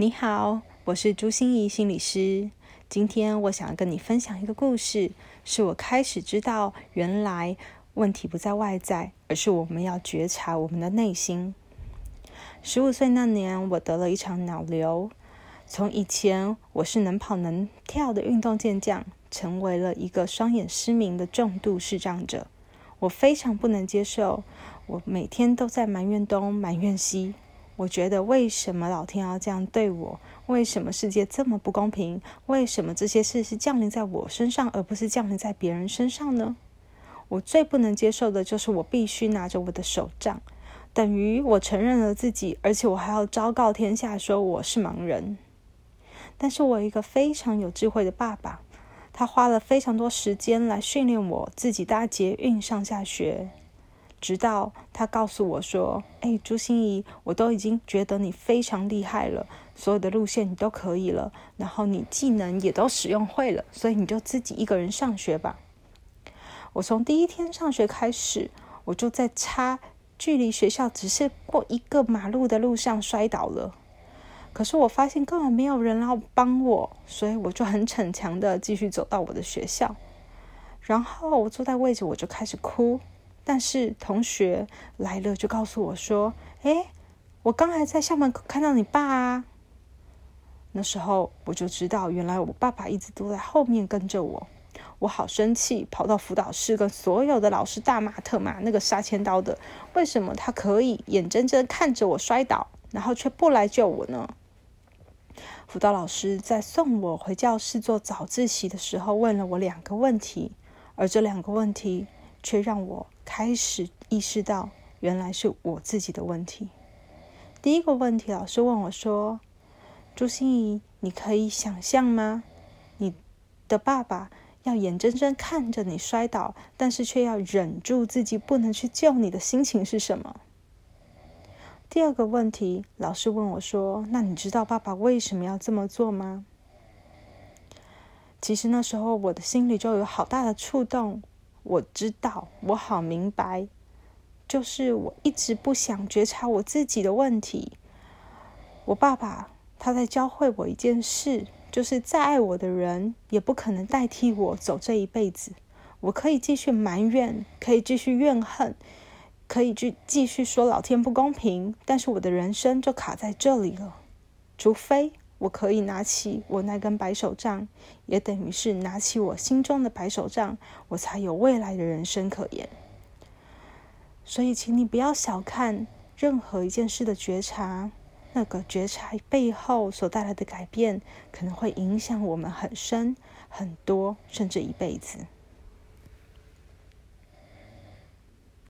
你好，我是朱心怡心理师。今天我想跟你分享一个故事，是我开始知道，原来问题不在外在，而是我们要觉察我们的内心。十五岁那年，我得了一场脑瘤，从以前我是能跑能跳的运动健将，成为了一个双眼失明的重度视障者。我非常不能接受，我每天都在埋怨东埋怨西。我觉得为什么老天要这样对我？为什么世界这么不公平？为什么这些事是降临在我身上，而不是降临在别人身上呢？我最不能接受的就是我必须拿着我的手杖，等于我承认了自己，而且我还要昭告天下说我是盲人。但是我有一个非常有智慧的爸爸，他花了非常多时间来训练我自己搭捷运上下学。直到他告诉我说：“哎，朱心怡，我都已经觉得你非常厉害了，所有的路线你都可以了，然后你技能也都使用会了，所以你就自己一个人上学吧。”我从第一天上学开始，我就在差距离学校只是过一个马路的路上摔倒了。可是我发现根本没有人要帮我，所以我就很逞强的继续走到我的学校。然后我坐在位置，我就开始哭。但是同学来了，就告诉我说：“哎，我刚才在校门口看到你爸啊。”那时候我就知道，原来我爸爸一直都在后面跟着我。我好生气，跑到辅导室跟所有的老师大骂特骂那个杀千刀的，为什么他可以眼睁睁看着我摔倒，然后却不来救我呢？辅导老师在送我回教室做早自习的时候，问了我两个问题，而这两个问题却让我。开始意识到，原来是我自己的问题。第一个问题，老师问我说：“朱心怡，你可以想象吗？你的爸爸要眼睁睁看着你摔倒，但是却要忍住自己不能去救你的心情是什么？”第二个问题，老师问我说：“那你知道爸爸为什么要这么做吗？”其实那时候我的心里就有好大的触动。我知道，我好明白，就是我一直不想觉察我自己的问题。我爸爸他在教会我一件事，就是再爱我的人也不可能代替我走这一辈子。我可以继续埋怨，可以继续怨恨，可以去继续说老天不公平，但是我的人生就卡在这里了，除非。我可以拿起我那根白手杖，也等于是拿起我心中的白手杖，我才有未来的人生可言。所以，请你不要小看任何一件事的觉察，那个觉察背后所带来的改变，可能会影响我们很深、很多，甚至一辈子。